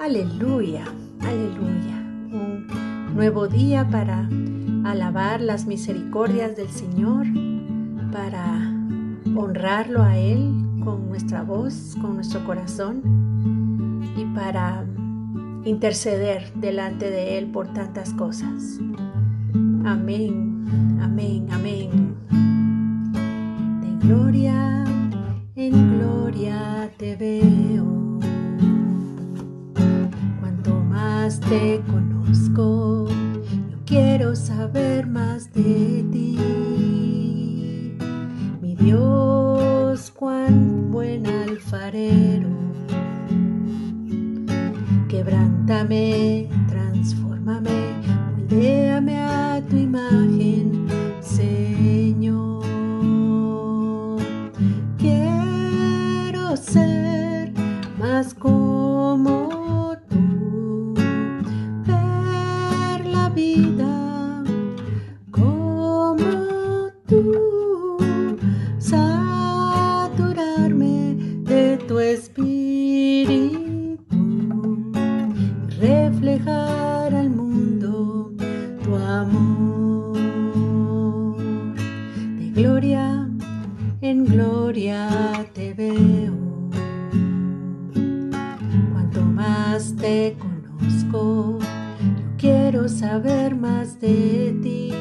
Aleluya, aleluya. Un nuevo día para alabar las misericordias del Señor, para honrarlo a Él con nuestra voz, con nuestro corazón y para interceder delante de Él por tantas cosas. Amén, amén, amén. De gloria en gloria te veo. Te conozco, yo quiero saber más de ti. Mi Dios, cuán buen alfarero. Quebrántame, transfórmame, moldéame a tu imagen, Señor. Quiero ser más como en gloria te veo. Cuanto más te conozco, yo quiero saber más de ti.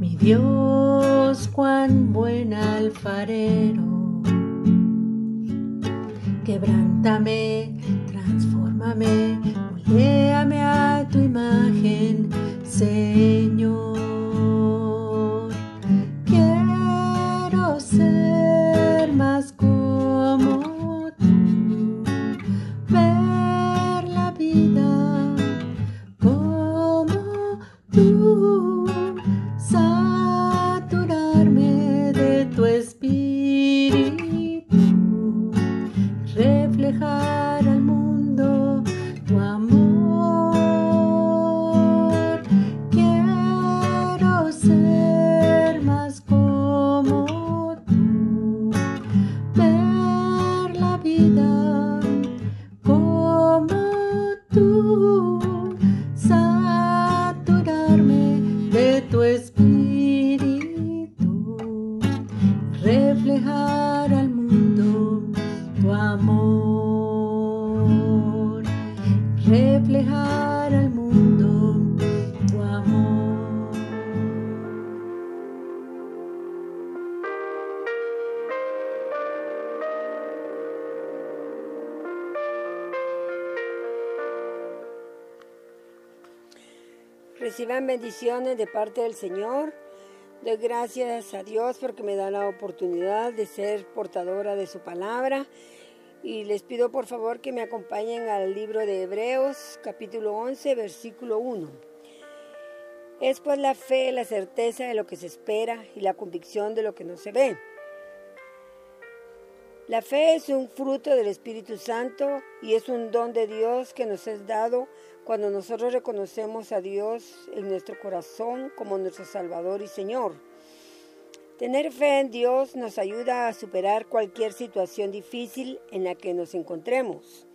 Mi Dios, cuán buen alfarero. Quebrántame, transfórmame, moldéame a tu imagen, Señor. Mundo tu amor. Reciban bendiciones de parte del Señor. Doy gracias a Dios porque me da la oportunidad de ser portadora de su palabra. Y les pido por favor que me acompañen al libro de Hebreos, capítulo 11, versículo 1. Es pues la fe, la certeza de lo que se espera y la convicción de lo que no se ve. La fe es un fruto del Espíritu Santo y es un don de Dios que nos es dado cuando nosotros reconocemos a Dios en nuestro corazón como nuestro Salvador y Señor. Tener fe en Dios nos ayuda a superar cualquier situación difícil en la que nos encontremos.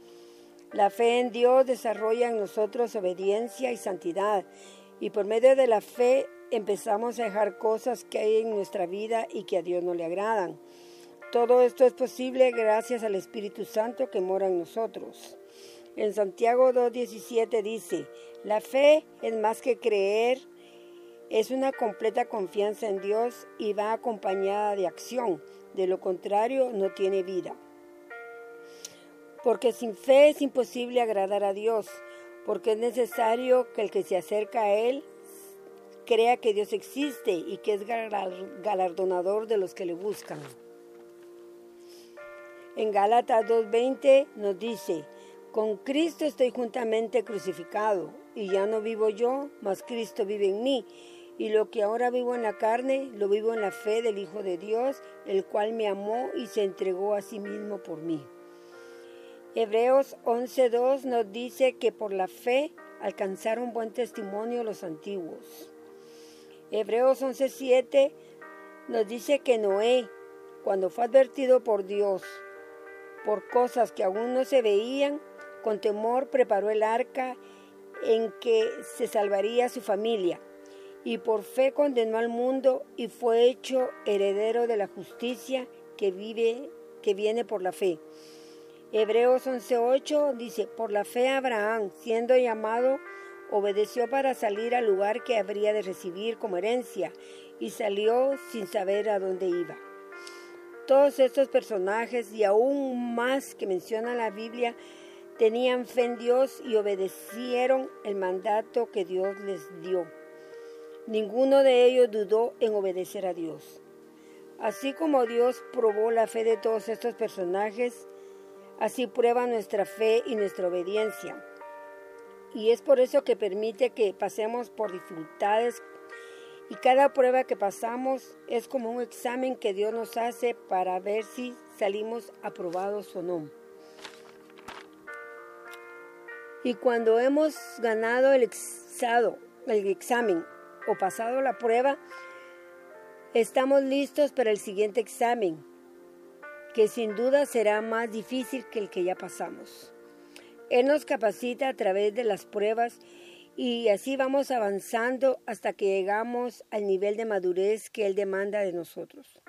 La fe en Dios desarrolla en nosotros obediencia y santidad y por medio de la fe empezamos a dejar cosas que hay en nuestra vida y que a Dios no le agradan. Todo esto es posible gracias al Espíritu Santo que mora en nosotros. En Santiago 2.17 dice, la fe es más que creer, es una completa confianza en Dios y va acompañada de acción. De lo contrario, no tiene vida. Porque sin fe es imposible agradar a Dios, porque es necesario que el que se acerca a Él crea que Dios existe y que es galardonador de los que le buscan. En Gálatas 2.20 nos dice, con Cristo estoy juntamente crucificado, y ya no vivo yo, mas Cristo vive en mí. Y lo que ahora vivo en la carne, lo vivo en la fe del Hijo de Dios, el cual me amó y se entregó a sí mismo por mí. Hebreos 11.2 nos dice que por la fe alcanzaron buen testimonio los antiguos. Hebreos 11.7 nos dice que Noé, cuando fue advertido por Dios por cosas que aún no se veían, con temor preparó el arca en que se salvaría su familia, y por fe condenó al mundo y fue hecho heredero de la justicia que vive que viene por la fe. Hebreos 11:8 dice, por la fe Abraham, siendo llamado, obedeció para salir al lugar que habría de recibir como herencia y salió sin saber a dónde iba. Todos estos personajes y aún más que menciona la Biblia tenían fe en Dios y obedecieron el mandato que Dios les dio. Ninguno de ellos dudó en obedecer a Dios. Así como Dios probó la fe de todos estos personajes, así prueba nuestra fe y nuestra obediencia. Y es por eso que permite que pasemos por dificultades y cada prueba que pasamos es como un examen que Dios nos hace para ver si salimos aprobados o no. Y cuando hemos ganado el, el examen o pasado la prueba, estamos listos para el siguiente examen, que sin duda será más difícil que el que ya pasamos. Él nos capacita a través de las pruebas y así vamos avanzando hasta que llegamos al nivel de madurez que Él demanda de nosotros.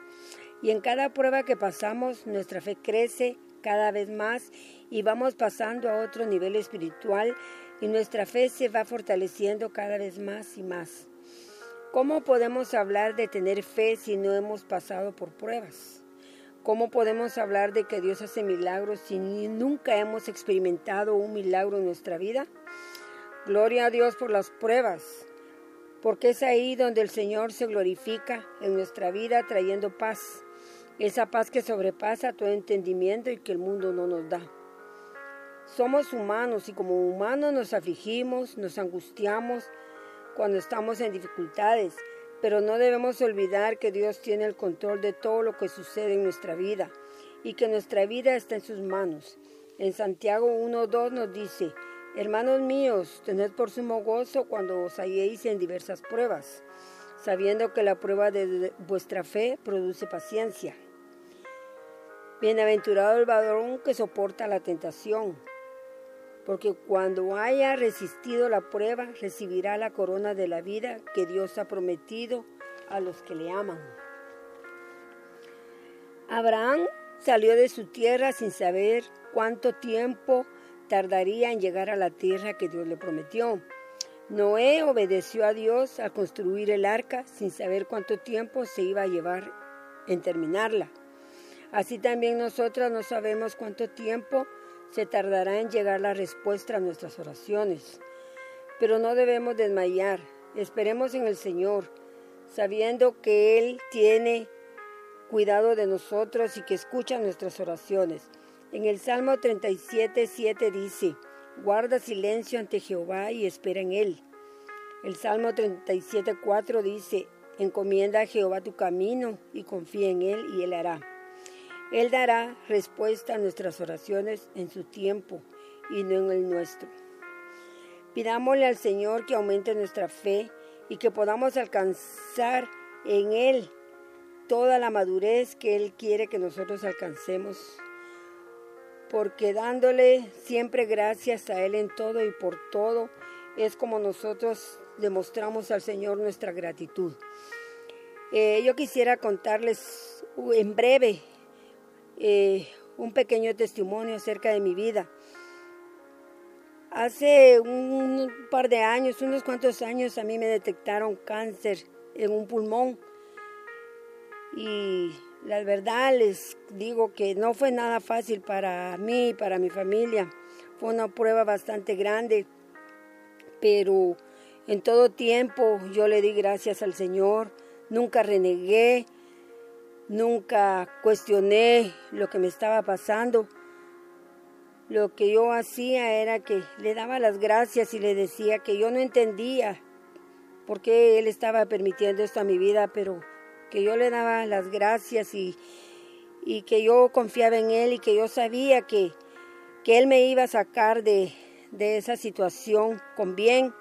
Y en cada prueba que pasamos, nuestra fe crece cada vez más y vamos pasando a otro nivel espiritual y nuestra fe se va fortaleciendo cada vez más y más. ¿Cómo podemos hablar de tener fe si no hemos pasado por pruebas? ¿Cómo podemos hablar de que Dios hace milagros si nunca hemos experimentado un milagro en nuestra vida? Gloria a Dios por las pruebas, porque es ahí donde el Señor se glorifica en nuestra vida trayendo paz, esa paz que sobrepasa todo entendimiento y que el mundo no nos da. Somos humanos y como humanos nos afligimos, nos angustiamos cuando estamos en dificultades, pero no debemos olvidar que Dios tiene el control de todo lo que sucede en nuestra vida y que nuestra vida está en sus manos. En Santiago 1.2 nos dice, Hermanos míos, tened por sumo gozo cuando os halléis en diversas pruebas, sabiendo que la prueba de vuestra fe produce paciencia. Bienaventurado el varón que soporta la tentación, porque cuando haya resistido la prueba, recibirá la corona de la vida que Dios ha prometido a los que le aman. Abraham salió de su tierra sin saber cuánto tiempo tardaría en llegar a la tierra que Dios le prometió. Noé obedeció a Dios al construir el arca sin saber cuánto tiempo se iba a llevar en terminarla. Así también nosotras no sabemos cuánto tiempo se tardará en llegar la respuesta a nuestras oraciones. Pero no debemos desmayar. Esperemos en el Señor, sabiendo que Él tiene cuidado de nosotros y que escucha nuestras oraciones. En el Salmo 37, 7 dice, guarda silencio ante Jehová y espera en Él. El Salmo 37, 4 dice, encomienda a Jehová tu camino y confía en Él y Él hará. Él dará respuesta a nuestras oraciones en su tiempo y no en el nuestro. Pidámosle al Señor que aumente nuestra fe y que podamos alcanzar en Él toda la madurez que Él quiere que nosotros alcancemos porque dándole siempre gracias a Él en todo y por todo, es como nosotros demostramos al Señor nuestra gratitud. Eh, yo quisiera contarles en breve eh, un pequeño testimonio acerca de mi vida. Hace un par de años, unos cuantos años, a mí me detectaron cáncer en un pulmón y la verdad les digo que no fue nada fácil para mí y para mi familia. Fue una prueba bastante grande, pero en todo tiempo yo le di gracias al Señor. Nunca renegué, nunca cuestioné lo que me estaba pasando. Lo que yo hacía era que le daba las gracias y le decía que yo no entendía por qué Él estaba permitiendo esto a mi vida, pero que yo le daba las gracias y, y que yo confiaba en Él y que yo sabía que, que Él me iba a sacar de, de esa situación con bien.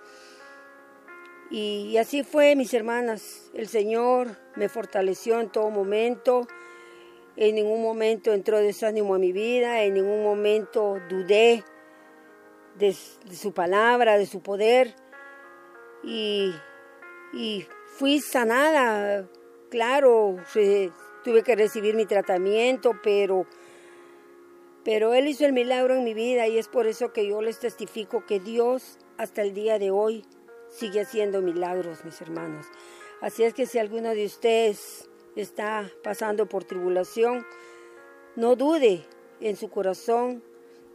Y, así fue, mis hermanas. El Señor me fortaleció en todo momento. en ningún momento entró desánimo a mi vida, en ningún momento dudé de, su palabra, de su poder. Y, y fui sanada, claro, tuve que recibir mi tratamiento, pero, pero Él hizo el milagro en mi vida y es por eso que yo les testifico que Dios hasta el día de hoy sigue haciendo milagros, mis hermanos. Así es que si alguno de ustedes está pasando por tribulación, no dude en su corazón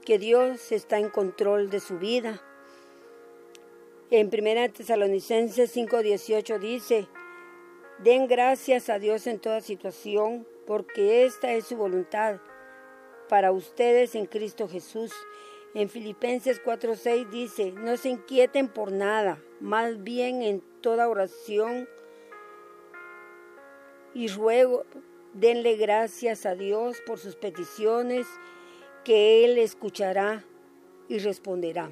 que Dios está en control de su vida. En 1 Tesalonicenses 5:18 dice, den gracias a Dios en toda situación, porque esta es su voluntad para ustedes en Cristo Jesús. En Filipenses 4:6 dice, no se inquieten por nada, más bien en toda oración y ruego, denle gracias a Dios por sus peticiones, que Él escuchará y responderá.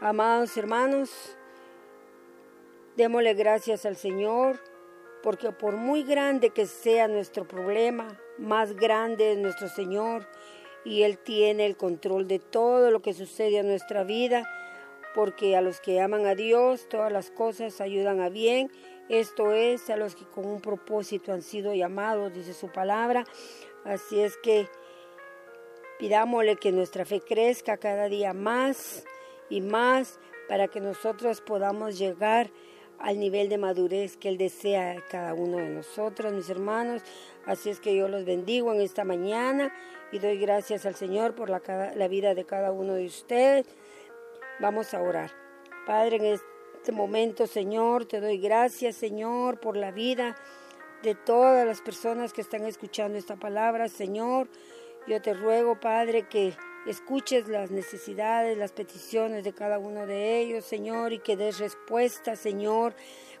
Amados hermanos, démosle gracias al Señor, porque por muy grande que sea nuestro problema, más grande es nuestro Señor y Él tiene el control de todo lo que sucede en nuestra vida, porque a los que aman a Dios todas las cosas ayudan a bien esto es a los que con un propósito han sido llamados, dice su palabra. Así es que pidámosle que nuestra fe crezca cada día más y más para que nosotros podamos llegar al nivel de madurez que Él desea cada uno de nosotros, mis hermanos. Así es que yo los bendigo en esta mañana y doy gracias al Señor por la, la vida de cada uno de ustedes. Vamos a orar. Padre, en este momento, Señor. Te doy gracias, Señor, por la vida de todas las personas que están escuchando esta palabra, Señor. Yo te ruego, Padre, que escuches las necesidades, las peticiones de cada uno de ellos, Señor, y que des respuesta, Señor,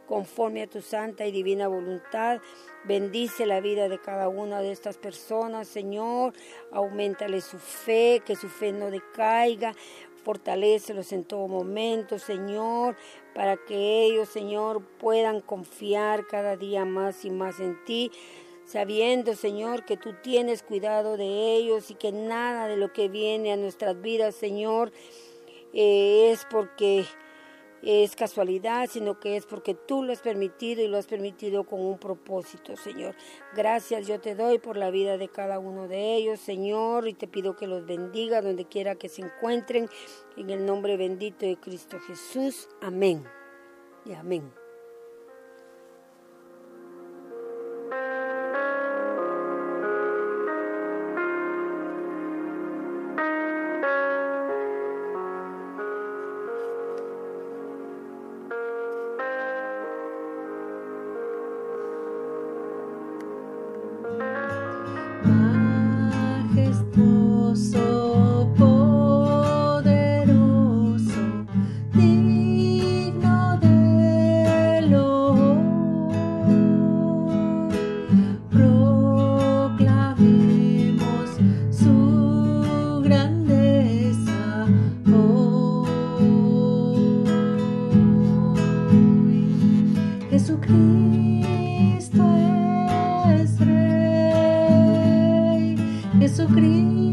conforme a tu santa y divina voluntad. Bendice la vida de cada una de estas personas, Señor. Aumentale su fe, que su fe no decaiga. Fortalécelos en todo momento, Señor, para que ellos, Señor, puedan confiar cada día más y más en ti, sabiendo, Señor, que tú tienes cuidado de ellos y que nada de lo que viene a nuestras vidas, Señor, eh, es porque es casualidad, sino que es porque tú lo has permitido y lo has permitido con un propósito, Señor. Gracias yo te doy por la vida de cada uno de ellos, Señor, y te pido que los bendiga donde quiera que se encuentren, en el nombre bendito de Cristo Jesús. Amén. Y amén. Jesús.